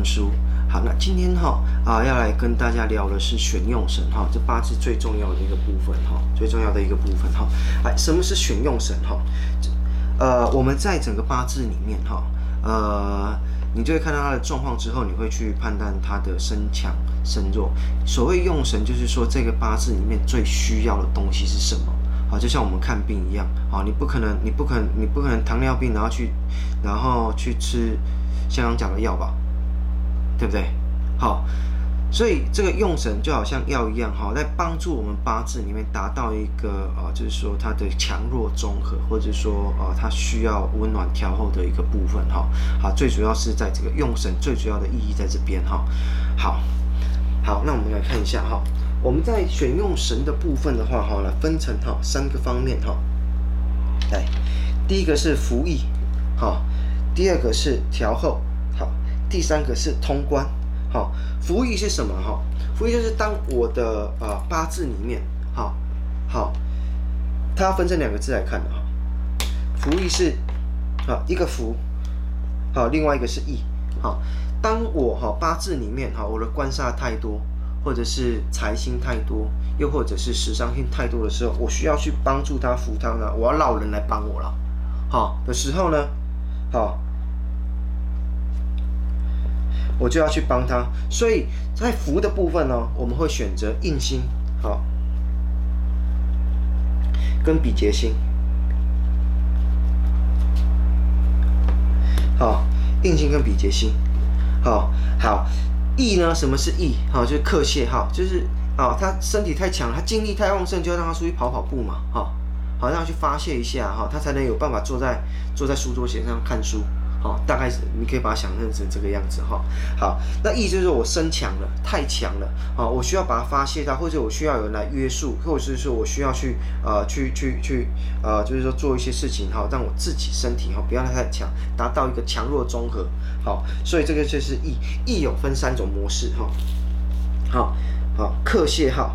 看书。好，那今天哈啊要来跟大家聊的是选用神哈，这八字最重要的一个部分哈，最重要的一个部分哈。哎，什么是选用神哈？呃，我们在整个八字里面哈，呃，你就会看到他的状况之后，你会去判断他的身强身弱。所谓用神，就是说这个八字里面最需要的东西是什么？好，就像我们看病一样，好，你不可能，你不可能，你不可能糖尿病，然后去，然后去吃香港讲的药吧，对不对？好，所以这个用神就好像药一样，哈，在帮助我们八字里面达到一个啊，就是说它的强弱综合，或者说啊，它需要温暖调候的一个部分，哈，好，最主要是在这个用神最主要的意义在这边，哈，好，好，那我们来看一下，哈。我们在选用神的部分的话，哈，来分成哈三个方面，哈，来，第一个是服役，好，第二个是调后，第三个是通关，好，服役是什么？哈，服役就是当我的啊八字里面，好，好，它分成两个字来看的哈，服役是啊一个服，好，另外一个是役，好，当我哈八字里面哈我的官煞太多。或者是财星太多，又或者是食伤星太多的时候，我需要去帮助他扶他呢？我要绕人来帮我了，好的时候呢，好，我就要去帮他。所以在扶的部分呢，我们会选择印星，好，跟比劫星，好，印星跟比劫星，好好。意呢？什么是意？好，就是克泄耗，就是啊，他身体太强，他精力太旺盛，就要让他出去跑跑步嘛，哈，好让他去发泄一下哈，他才能有办法坐在坐在书桌前上看书，好，大概是你可以把它想象成这个样子哈。好，那役就是我身强了，太强了，啊，我需要把它发泄掉，或者我需要有人来约束，或者是说我需要去呃去去去呃，就是说做一些事情哈，让我自己身体哈不要太强，达到一个强弱综合。好，所以这个就是意，意有分三种模式哈。好，好，克泄耗。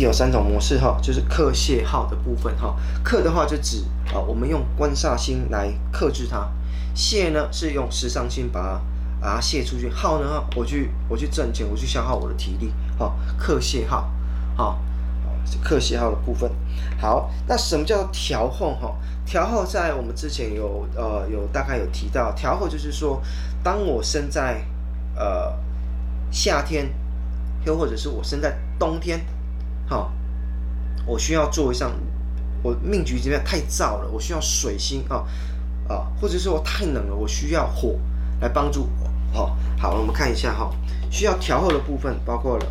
有三种模式哈，就是克泄耗的部分哈。克的话就指啊，我们用官煞星来克制它；泄呢是用食伤星把它。把它泄出去，耗呢？我去，我去挣钱，我去消耗我的体力，好，克泄耗，好，是克泄耗的部分。好，那什么叫调候？哈，调候在我们之前有呃有大概有提到，调候就是说，当我生在呃夏天，又或者是我生在冬天，好，我需要做一项，我命局这边太燥了，我需要水星啊啊，或者是我太冷了，我需要火来帮助我。好，好，我们看一下哈，需要调候的部分包括了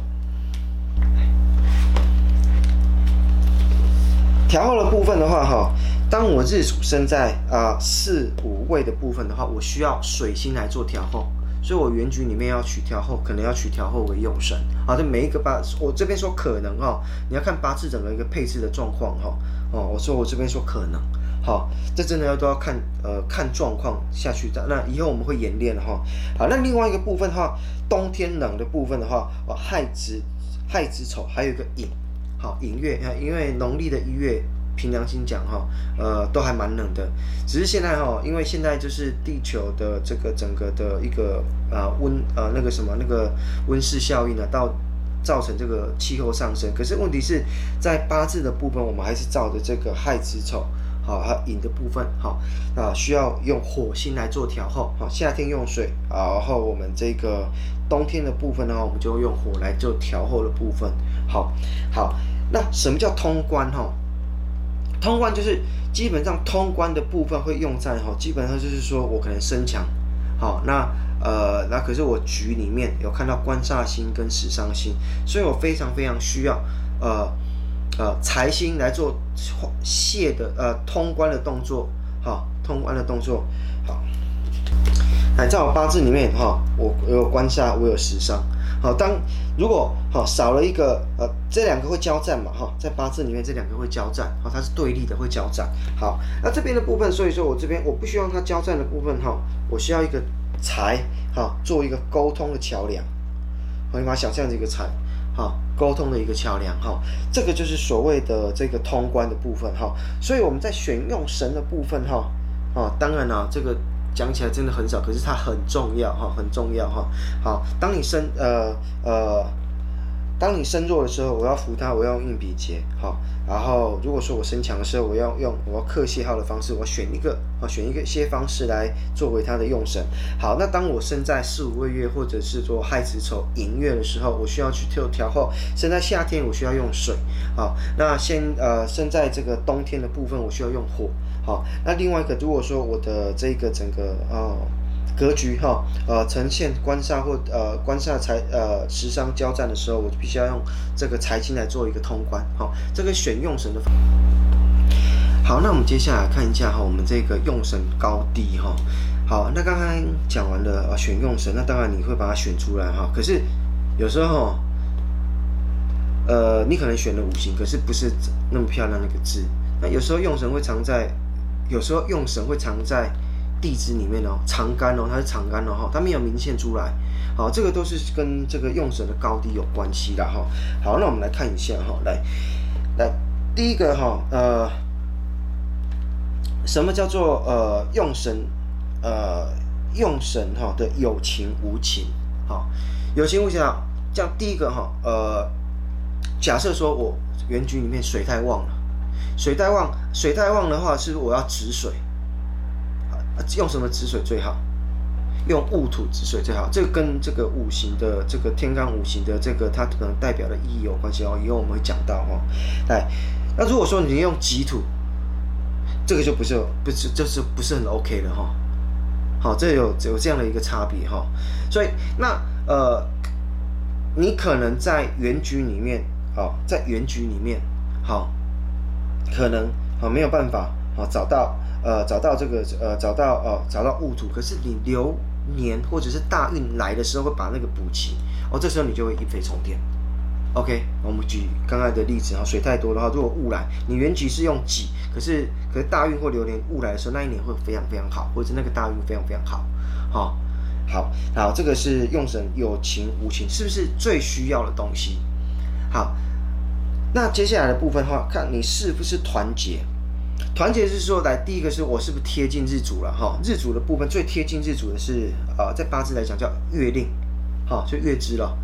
调候的部分的话哈，当我日主生在啊四五位的部分的话，我需要水星来做调候，所以我原局里面要取调候，可能要取调候为用神。好，这每一个八，我这边说可能哈，你要看八字整个一个配置的状况哈。哦，我说我这边说可能。好，这真的要都要看，呃，看状况下去的。那以后我们会演练哈。好，那另外一个部分的话，冬天冷的部分的话，哦，亥子、亥子丑，还有一个寅，好，寅月啊，因为农历的一月，凭良心讲哈，呃，都还蛮冷的。只是现在哈，因为现在就是地球的这个整个的一个啊温呃那个什么那个温室效应呢，到造成这个气候上升。可是问题是在八字的部分，我们还是照着这个亥子丑。好，还有寅的部分，好啊，需要用火星来做调候。好，夏天用水，然后我们这个冬天的部分呢，我们就用火来做调候的部分。好，好，那什么叫通关？哈，通关就是基本上通关的部分会用在哈，基本上就是说我可能身强，好，那呃，那可是我局里面有看到官煞星跟食伤星，所以我非常非常需要呃。呃，财星来做泄的呃通关的动作，好，通关的动作，好，来在我八字里面哈，我我有官煞，我有食伤，好，当如果好少了一个呃，这两个会交战嘛哈，在八字里面这两个会交战，好，它是对立的会交战，好，那这边的部分，所以说我这边我不希望它交战的部分哈，我需要一个财哈，做一个沟通的桥梁，好，你把它想象这个财，好。沟通的一个桥梁哈，这个就是所谓的这个通关的部分哈。所以我们在选用神的部分哈，啊，当然了，这个讲起来真的很少，可是它很重要哈，很重要哈。好，当你身呃呃。当你身弱的时候，我要扶他，我要用硬笔节，好。然后如果说我身强的时候，我要用我要克谢号的方式，我选一个啊，选一个些方式来作为他的用神。好，那当我身在四五个月或者是说亥子丑寅月的时候，我需要去调调后。身在夏天，我需要用水。好，那先呃，身在这个冬天的部分，我需要用火。好，那另外一个，如果说我的这个整个啊。格局哈，呃，呈现官煞或呃官煞财呃食伤交战的时候，我必须要用这个财星来做一个通关，好，这个选用神的。好，那我们接下来看一下哈，我们这个用神高低哈。好，那刚刚讲完了啊，选用神，那当然你会把它选出来哈。可是有时候，呃，你可能选了五行，可是不是那么漂亮那个字。那有时候用神会藏在，有时候用神会藏在。地支里面哦，藏干哦，它是藏干哦哈，它没有明显出来，好，这个都是跟这个用神的高低有关系的哈。好，那我们来看一下哈，来，来，第一个哈，呃，什么叫做呃用神，呃用神哈的有情无情，好，有情无情啊，这样第一个哈，呃，假设说我原局里面水太旺了，水太旺，水太旺的话，是我要止水？用什么止水最好？用戊土止水最好。这个跟这个五行的这个天干五行的这个它可能代表的意义有关系哦。以后我们会讲到哦。来，那如果说你用己土，这个就不是不是就是不是很 OK 的哈。好，这有有这样的一个差别哈。所以那呃，你可能在原局里面啊，在原局里面好，可能啊没有办法啊找到。呃，找到这个呃，找到哦，找到戊土，可是你流年或者是大运来的时候会把那个补齐哦，这时候你就会一飞冲天。OK，我们举刚才的例子哈，水太多的话，如果戊来，你原局是用己，可是可是大运或流年戊来的时候，那一年会非常非常好，或者是那个大运非常非常好，好、哦，好，好，这个是用神有情无情，是不是最需要的东西？好，那接下来的部分的话，看你是不是团结。团结是说，来第一个是我是不是贴近日主了哈？日主的部分最贴近日主的是啊、在八字来讲叫月令，哈，就月支了。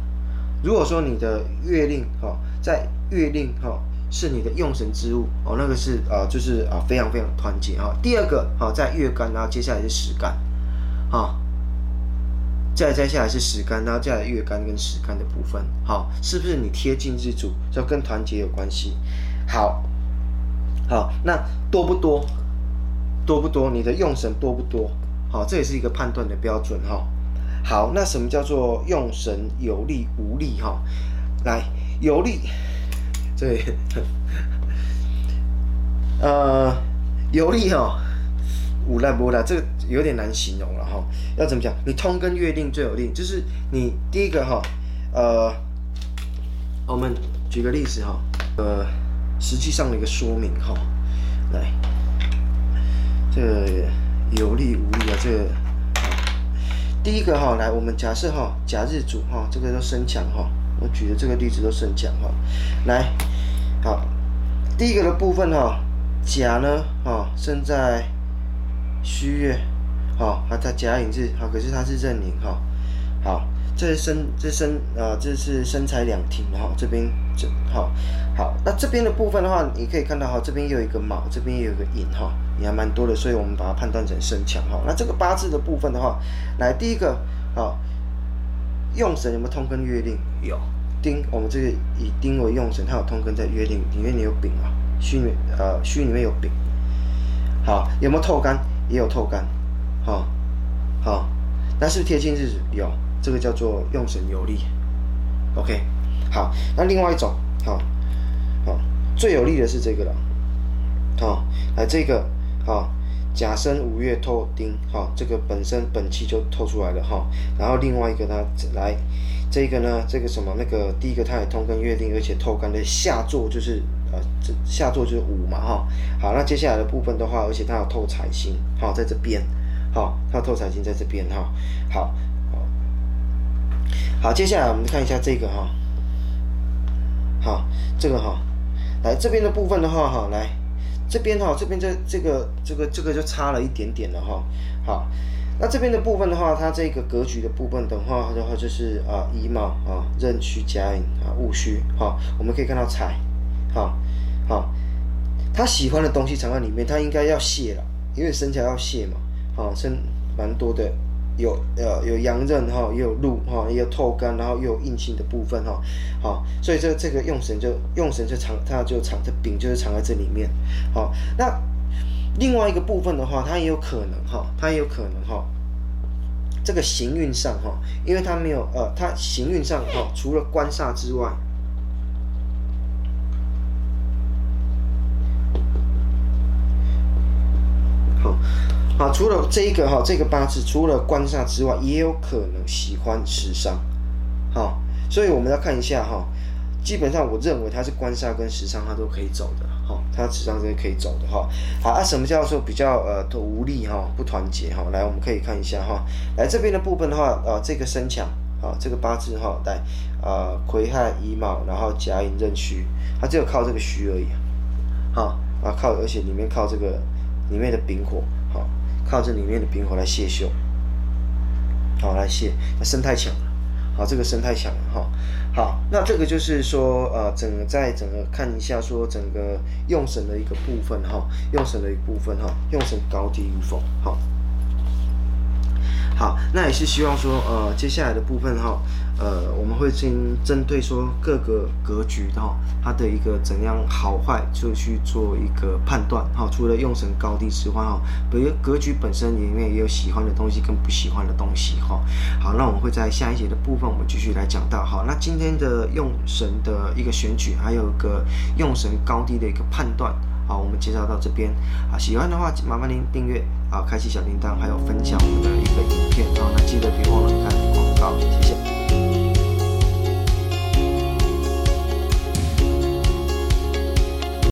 如果说你的月令哈，在月令哈是你的用神之物哦，那个是啊、就是啊非常非常团结哈。第二个哈，在月干，然后接下来是时干，哈，再接下来是时干，然后再来月干跟时干的部分，好，是不是你贴近日主，就跟团结有关系？好。好，那多不多？多不多？你的用神多不多？好，这也是一个判断的标准哈。好，那什么叫做用神有力无力哈？来，有力，这呃 有力哈，无赖无赖，这个有点难形容了哈。要怎么讲？你通根月令最有利，就是你第一个哈，呃，我们举个例子哈，呃。实际上的一个说明哈，来，这个有力无力啊，这个，第一个哈，来，我们假设哈，甲日主哈，这个都生强哈，我举的这个例子都生强哈，来，好，第一个的部分哈，甲呢，哈，生在戌月，哈，啊，他甲寅日，好，可是他是壬寅哈，好。这是身，这是身啊，这是身材两停哈，这边这好，好，那这边的部分的话，你可以看到哈，这边有一个卯，这边也有一个寅哈，也还蛮多的，所以我们把它判断成身强哈。那这个八字的部分的话，来第一个好，用神有没有通根月令？有。丁，我们这个以丁为用神，它有通根在约定里面，你有丙啊，虚里呃虚里面有丙。好，有没有透干？也有透干，好，好，那是不贴近日子？有。这个叫做用神有力，OK，好，那另外一种，好，好，最有力的是这个了，好，来这个，好，甲申五月透丁，好，这个本身本气就透出来了哈，然后另外一个呢，来这个呢，这个什么那个第一个它也通跟月令，而且透干的下座就是呃这下座就是午嘛哈，好，那接下来的部分的话，而且它有透财星，好，在这边，好，它有透财星在这边哈，好。好，接下来我们看一下这个哈，好，这个哈，来这边的部分的话哈，来这边哈，这边这这个这个这个就差了一点点了哈。好，那这边的部分的话，它这个格局的部分的话的话就是啊乙卯啊壬戌甲寅啊戊戌哈，我们可以看到财，好，好，他喜欢的东西藏在里面，他应该要泄了，因为生肖要泄嘛，啊生蛮多的。有呃有阳刃哈，也有禄哈，也有透干，然后又有硬性的部分哈，好，所以这这个用神就用神就藏，它就藏这丙就是藏在这里面，好，那另外一个部分的话，它也有可能哈，它也有可能哈，这个行运上哈，因为它没有呃，它行运上哈，除了官煞之外，好。啊，除了这一个哈，这个八字除了官煞之外，也有可能喜欢食伤，好，所以我们要看一下哈。基本上我认为他是官煞跟食伤，他都可以走的哈，他食伤是可以走的哈。好啊，什么叫做比较呃无力哈，不团结哈？来，我们可以看一下哈，来这边的部分的话，呃，这个身强啊，这个八字哈，来啊，癸亥乙卯，然后甲寅壬戌，他只有靠这个戌而已，好啊，靠，而且里面靠这个里面的丙火，靠这里面的冰火来泄秀，好来泄，那生太强了，好这个生太强了哈，好那这个就是说呃整个在整个看一下说整个用神的一个部分哈，用神的一部分哈，用神高低与否，好。好，那也是希望说，呃，接下来的部分哈，呃，我们会先针对说各个格局哈，它的一个怎样好坏，就去做一个判断哈。除了用神高低之外哈，比如格局本身里面也有喜欢的东西跟不喜欢的东西哈。好，那我们会在下一节的部分，我们继续来讲到。好，那今天的用神的一个选举，还有一个用神高低的一个判断。好，我们介绍到这边。好，喜欢的话麻烦您订阅，啊，开启小铃铛，还有分享我们的一个影片。然后呢，记得别忘了看广告，谢谢。